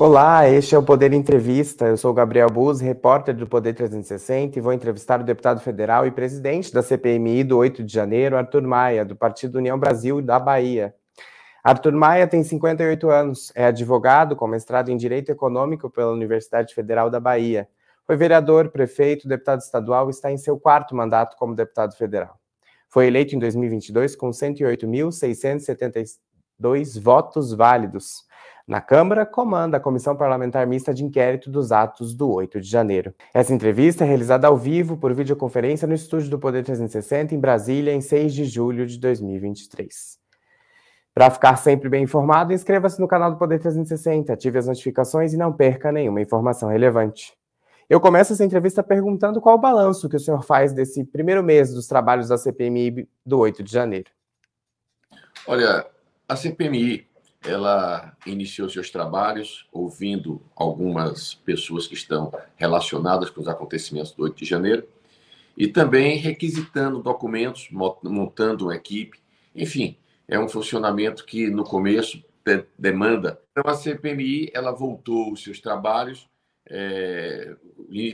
Olá, este é o Poder Entrevista. Eu sou Gabriel Buz, repórter do Poder 360 e vou entrevistar o deputado federal e presidente da CPMI do 8 de janeiro, Arthur Maia, do Partido União Brasil da Bahia. Arthur Maia tem 58 anos, é advogado com mestrado em Direito Econômico pela Universidade Federal da Bahia. Foi vereador, prefeito, deputado estadual e está em seu quarto mandato como deputado federal. Foi eleito em 2022 com 108.672 votos válidos. Na Câmara, comanda a Comissão Parlamentar Mista de Inquérito dos Atos do 8 de janeiro. Essa entrevista é realizada ao vivo por videoconferência no estúdio do Poder 360 em Brasília, em 6 de julho de 2023. Para ficar sempre bem informado, inscreva-se no canal do Poder 360, ative as notificações e não perca nenhuma informação relevante. Eu começo essa entrevista perguntando qual o balanço que o senhor faz desse primeiro mês dos trabalhos da CPMI do 8 de janeiro. Olha, a CPMI ela iniciou seus trabalhos ouvindo algumas pessoas que estão relacionadas com os acontecimentos do 8 de janeiro e também requisitando documentos, montando uma equipe. Enfim, é um funcionamento que no começo demanda. Então a CPMI ela voltou os seus trabalhos, é,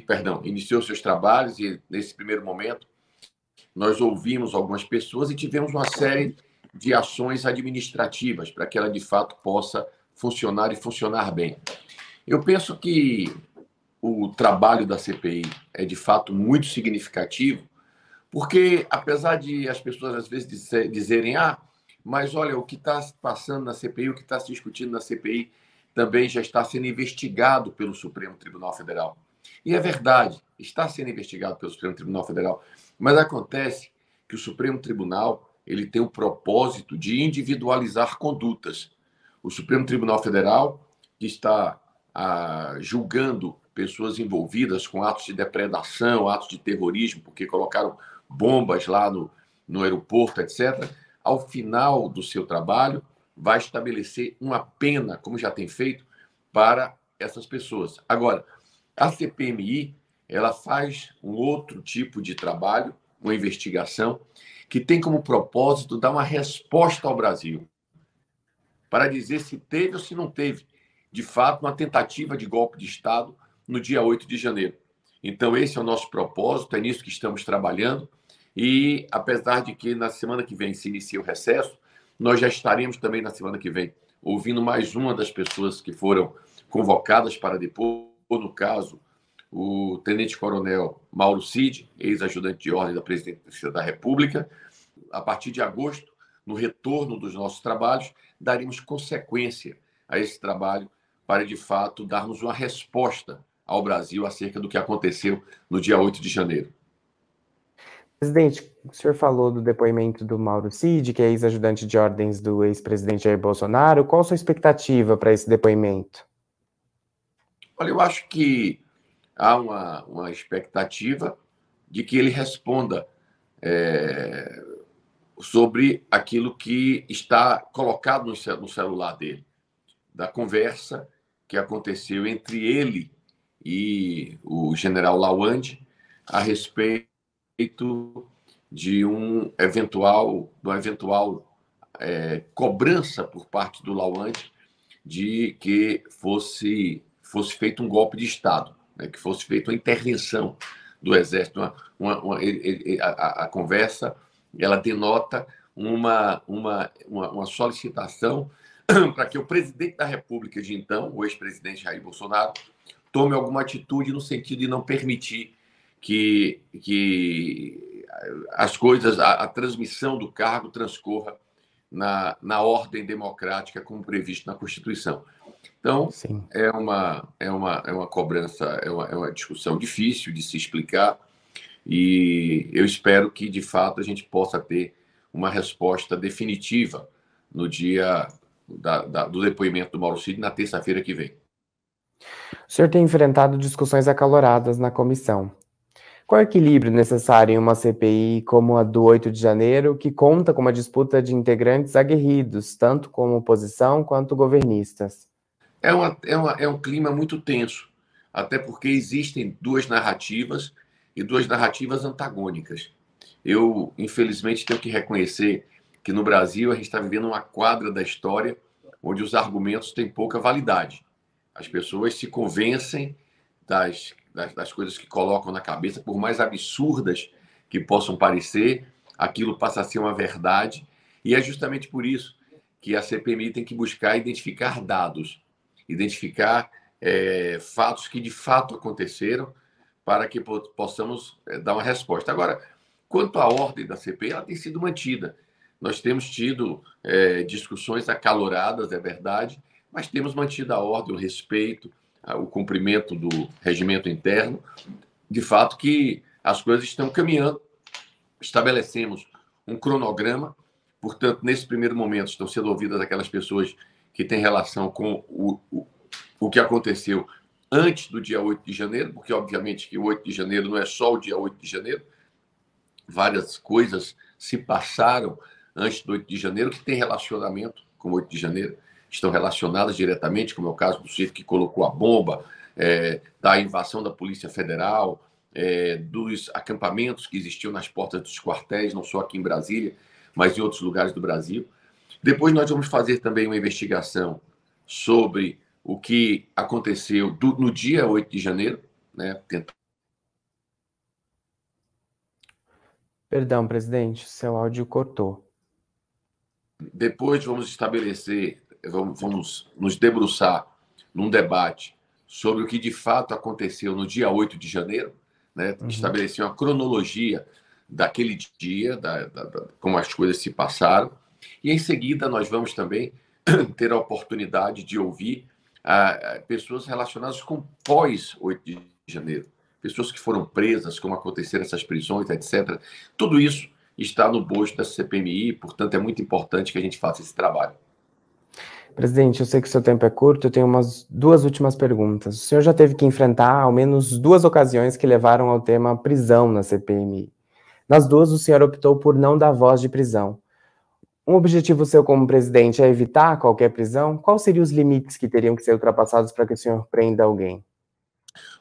perdão, iniciou seus trabalhos e nesse primeiro momento nós ouvimos algumas pessoas e tivemos uma série de ações administrativas para que ela de fato possa funcionar e funcionar bem. Eu penso que o trabalho da CPI é de fato muito significativo, porque apesar de as pessoas às vezes dizerem, ah, mas olha, o que está passando na CPI, o que está se discutindo na CPI também já está sendo investigado pelo Supremo Tribunal Federal. E é verdade, está sendo investigado pelo Supremo Tribunal Federal, mas acontece que o Supremo Tribunal ele tem o propósito de individualizar condutas. O Supremo Tribunal Federal, que está ah, julgando pessoas envolvidas com atos de depredação, atos de terrorismo, porque colocaram bombas lá no, no aeroporto, etc., ao final do seu trabalho, vai estabelecer uma pena, como já tem feito, para essas pessoas. Agora, a CPMI ela faz um outro tipo de trabalho, uma investigação, que tem como propósito dar uma resposta ao Brasil para dizer se teve ou se não teve, de fato, uma tentativa de golpe de Estado no dia 8 de janeiro. Então, esse é o nosso propósito, é nisso que estamos trabalhando. E, apesar de que na semana que vem se inicia o recesso, nós já estaremos também na semana que vem ouvindo mais uma das pessoas que foram convocadas para depor, no caso, o tenente-coronel Mauro Cid, ex-ajudante de ordem da presidência da República. A partir de agosto, no retorno dos nossos trabalhos, daremos consequência a esse trabalho para, de fato, darmos uma resposta ao Brasil acerca do que aconteceu no dia 8 de janeiro. Presidente, o senhor falou do depoimento do Mauro Cid, que é ex-ajudante de ordens do ex-presidente Jair Bolsonaro. Qual a sua expectativa para esse depoimento? Olha, eu acho que há uma, uma expectativa de que ele responda é, sobre aquilo que está colocado no, no celular dele, da conversa que aconteceu entre ele e o general Lawande a respeito de um eventual, de uma eventual é, cobrança por parte do Lawande de que fosse fosse feito um golpe de Estado né, que fosse feita uma intervenção do Exército. Uma, uma, uma, a, a, conversa ela denota uma, uma, uma, uma solicitação para que o presidente da República de então, o ex-presidente Jair Bolsonaro, tome alguma atitude no sentido de não permitir que, que as coisas, a, a transmissão do cargo transcorra na, na ordem democrática como previsto na Constituição. Então, Sim. é uma, é, uma, é uma cobrança, é uma, é uma discussão difícil de se explicar e eu espero que, de fato, a gente possa ter uma resposta definitiva no dia da, da, do depoimento do Mauro Cid na terça-feira que vem. O senhor tem enfrentado discussões acaloradas na comissão. Qual é o equilíbrio necessário em uma CPI como a do 8 de janeiro, que conta com uma disputa de integrantes aguerridos, tanto como oposição quanto governistas? É, uma, é, uma, é um clima muito tenso, até porque existem duas narrativas e duas narrativas antagônicas. Eu, infelizmente, tenho que reconhecer que no Brasil a gente está vivendo uma quadra da história onde os argumentos têm pouca validade. As pessoas se convencem das, das, das coisas que colocam na cabeça, por mais absurdas que possam parecer, aquilo passa a ser uma verdade. E é justamente por isso que a CPMI tem que buscar identificar dados, identificar é, fatos que de fato aconteceram, para que possamos é, dar uma resposta. Agora, quanto à ordem da CPI, ela tem sido mantida. Nós temos tido é, discussões acaloradas, é verdade, mas temos mantido a ordem, o respeito, o cumprimento do regimento interno. De fato, que as coisas estão caminhando. Estabelecemos um cronograma, portanto, nesse primeiro momento, estão sendo ouvidas aquelas pessoas que têm relação com o, o, o que aconteceu antes do dia 8 de janeiro, porque, obviamente, que o 8 de janeiro não é só o dia 8 de janeiro, várias coisas se passaram antes do 8 de janeiro que tem relacionamento com o 8 de janeiro estão relacionadas diretamente, como é o caso do sujeito que colocou a bomba, é, da invasão da Polícia Federal, é, dos acampamentos que existiam nas portas dos quartéis, não só aqui em Brasília, mas em outros lugares do Brasil. Depois nós vamos fazer também uma investigação sobre o que aconteceu do, no dia 8 de janeiro, né? Perdão, presidente, seu áudio cortou. Depois vamos estabelecer vamos, vamos nos debruçar num debate sobre o que de fato aconteceu no dia 8 de janeiro, né? Uhum. estabelecer uma cronologia daquele dia, da, da, da, como as coisas se passaram, e em seguida nós vamos também ter a oportunidade de ouvir ah, pessoas relacionadas com pós 8 de janeiro, pessoas que foram presas, como aconteceram essas prisões, etc. Tudo isso está no bojo da CPMI, portanto é muito importante que a gente faça esse trabalho. Presidente, eu sei que o seu tempo é curto, eu tenho umas duas últimas perguntas. O senhor já teve que enfrentar ao menos duas ocasiões que levaram ao tema prisão na CPMI. Nas duas, o senhor optou por não dar voz de prisão. Um objetivo seu como presidente é evitar qualquer prisão? Quais seriam os limites que teriam que ser ultrapassados para que o senhor prenda alguém?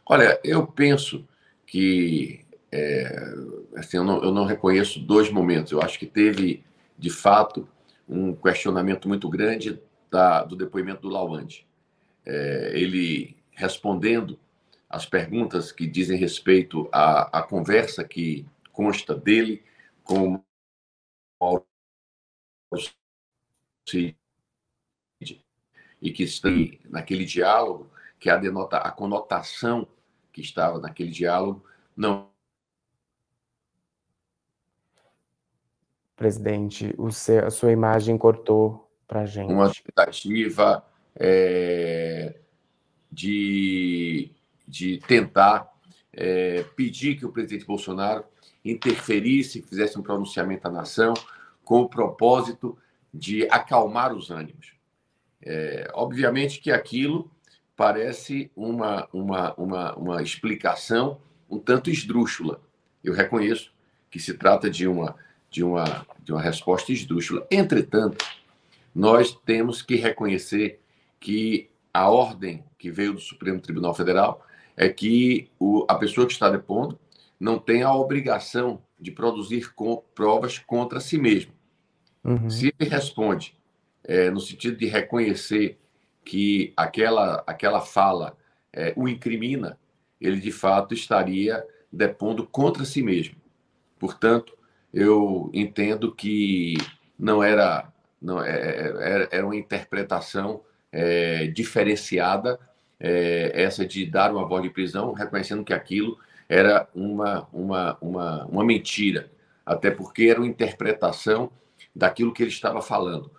Olha, eu penso que é, assim, eu, não, eu não reconheço dois momentos. Eu acho que teve, de fato, um questionamento muito grande da, do depoimento do Lawande. É, ele respondendo as perguntas que dizem respeito à, à conversa que consta dele com o e que está naquele diálogo, que a, denota, a conotação que estava naquele diálogo não. Presidente, o seu, a sua imagem cortou para gente? Uma tentativa é, de, de tentar é, pedir que o presidente Bolsonaro interferisse, fizesse um pronunciamento à nação com o propósito de acalmar os ânimos. É, obviamente que aquilo parece uma, uma, uma, uma explicação um tanto esdrúxula. Eu reconheço que se trata de uma, de uma, de uma resposta esdrúxula. Entretanto, nós temos que reconhecer que a ordem que veio do Supremo Tribunal Federal é que o, a pessoa que está depondo não tem a obrigação de produzir com, provas contra si mesmo. Uhum. Se ele responde é, no sentido de reconhecer que aquela, aquela fala é, o incrimina, ele de fato estaria depondo contra si mesmo. Portanto, eu entendo que não era não, é, é, era uma interpretação é, diferenciada, é, essa de dar uma voz de prisão, reconhecendo que aquilo era uma, uma, uma, uma mentira, até porque era uma interpretação daquilo que ele estava falando.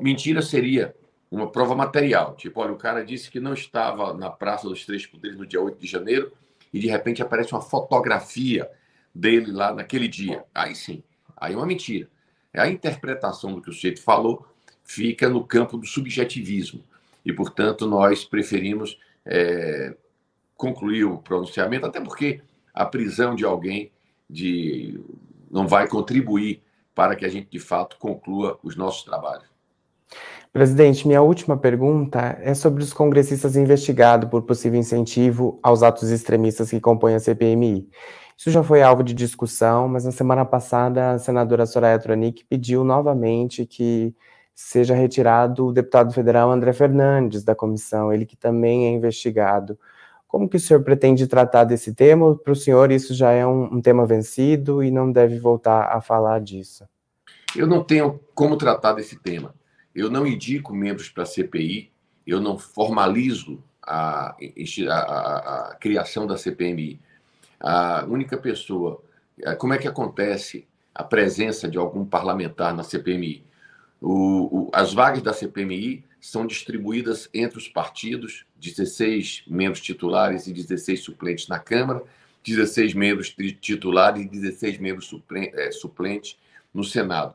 Mentira seria uma prova material, tipo, olha, o cara disse que não estava na Praça dos Três Poderes no dia 8 de janeiro e de repente aparece uma fotografia dele lá naquele dia. Aí sim, aí é uma mentira. A interpretação do que o sujeito falou fica no campo do subjetivismo. E, portanto, nós preferimos é, concluir o pronunciamento, até porque a prisão de alguém de, não vai contribuir para que a gente, de fato, conclua os nossos trabalhos. Presidente, minha última pergunta é sobre os congressistas investigados por possível incentivo aos atos extremistas que compõem a CPMI. Isso já foi alvo de discussão, mas na semana passada a senadora Soraya Tronic pediu novamente que seja retirado o deputado federal André Fernandes da comissão, ele que também é investigado. Como que o senhor pretende tratar desse tema? Para o senhor, isso já é um, um, tema vencido e não deve voltar a falar disso. Eu não tenho como tratar desse tema. Eu não indico membros para a CPI, eu não formalizo a, a, a, a criação da CPMI. A única pessoa. Como é que acontece a presença de algum parlamentar na CPMI? O, o, as vagas da CPMI são distribuídas entre os partidos, 16 membros titulares e 16 suplentes na Câmara, 16 membros titulares e 16 membros é, suplentes no Senado.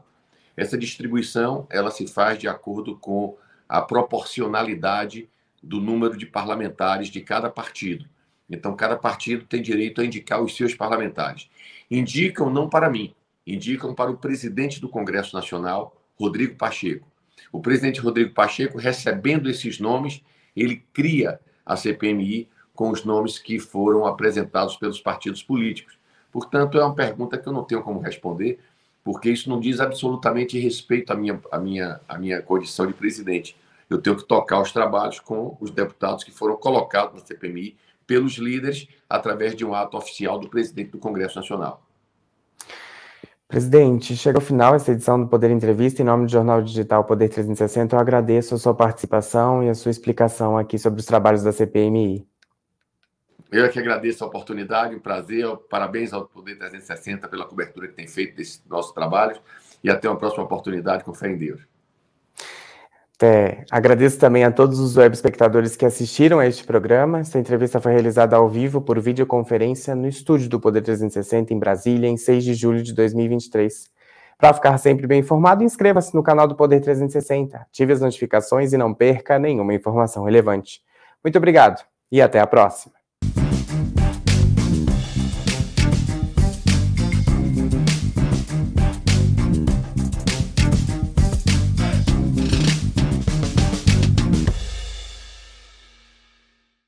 Essa distribuição ela se faz de acordo com a proporcionalidade do número de parlamentares de cada partido. Então, cada partido tem direito a indicar os seus parlamentares. Indicam não para mim, indicam para o presidente do Congresso Nacional, Rodrigo Pacheco. O presidente Rodrigo Pacheco, recebendo esses nomes, ele cria a CPMI com os nomes que foram apresentados pelos partidos políticos. Portanto, é uma pergunta que eu não tenho como responder, porque isso não diz absolutamente respeito à minha, à minha, à minha condição de presidente. Eu tenho que tocar os trabalhos com os deputados que foram colocados na CPMI pelos líderes através de um ato oficial do presidente do Congresso Nacional. Presidente, chega ao final essa edição do Poder Entrevista. Em nome do Jornal Digital Poder 360, eu agradeço a sua participação e a sua explicação aqui sobre os trabalhos da CPMI. Eu que agradeço a oportunidade, um prazer. Parabéns ao Poder 360 pela cobertura que tem feito desses nossos trabalhos e até uma próxima oportunidade com fé em Deus. É, agradeço também a todos os web espectadores que assistiram a este programa. Esta entrevista foi realizada ao vivo por videoconferência no estúdio do Poder 360 em Brasília, em 6 de julho de 2023. Para ficar sempre bem informado, inscreva-se no canal do Poder 360, ative as notificações e não perca nenhuma informação relevante. Muito obrigado e até a próxima.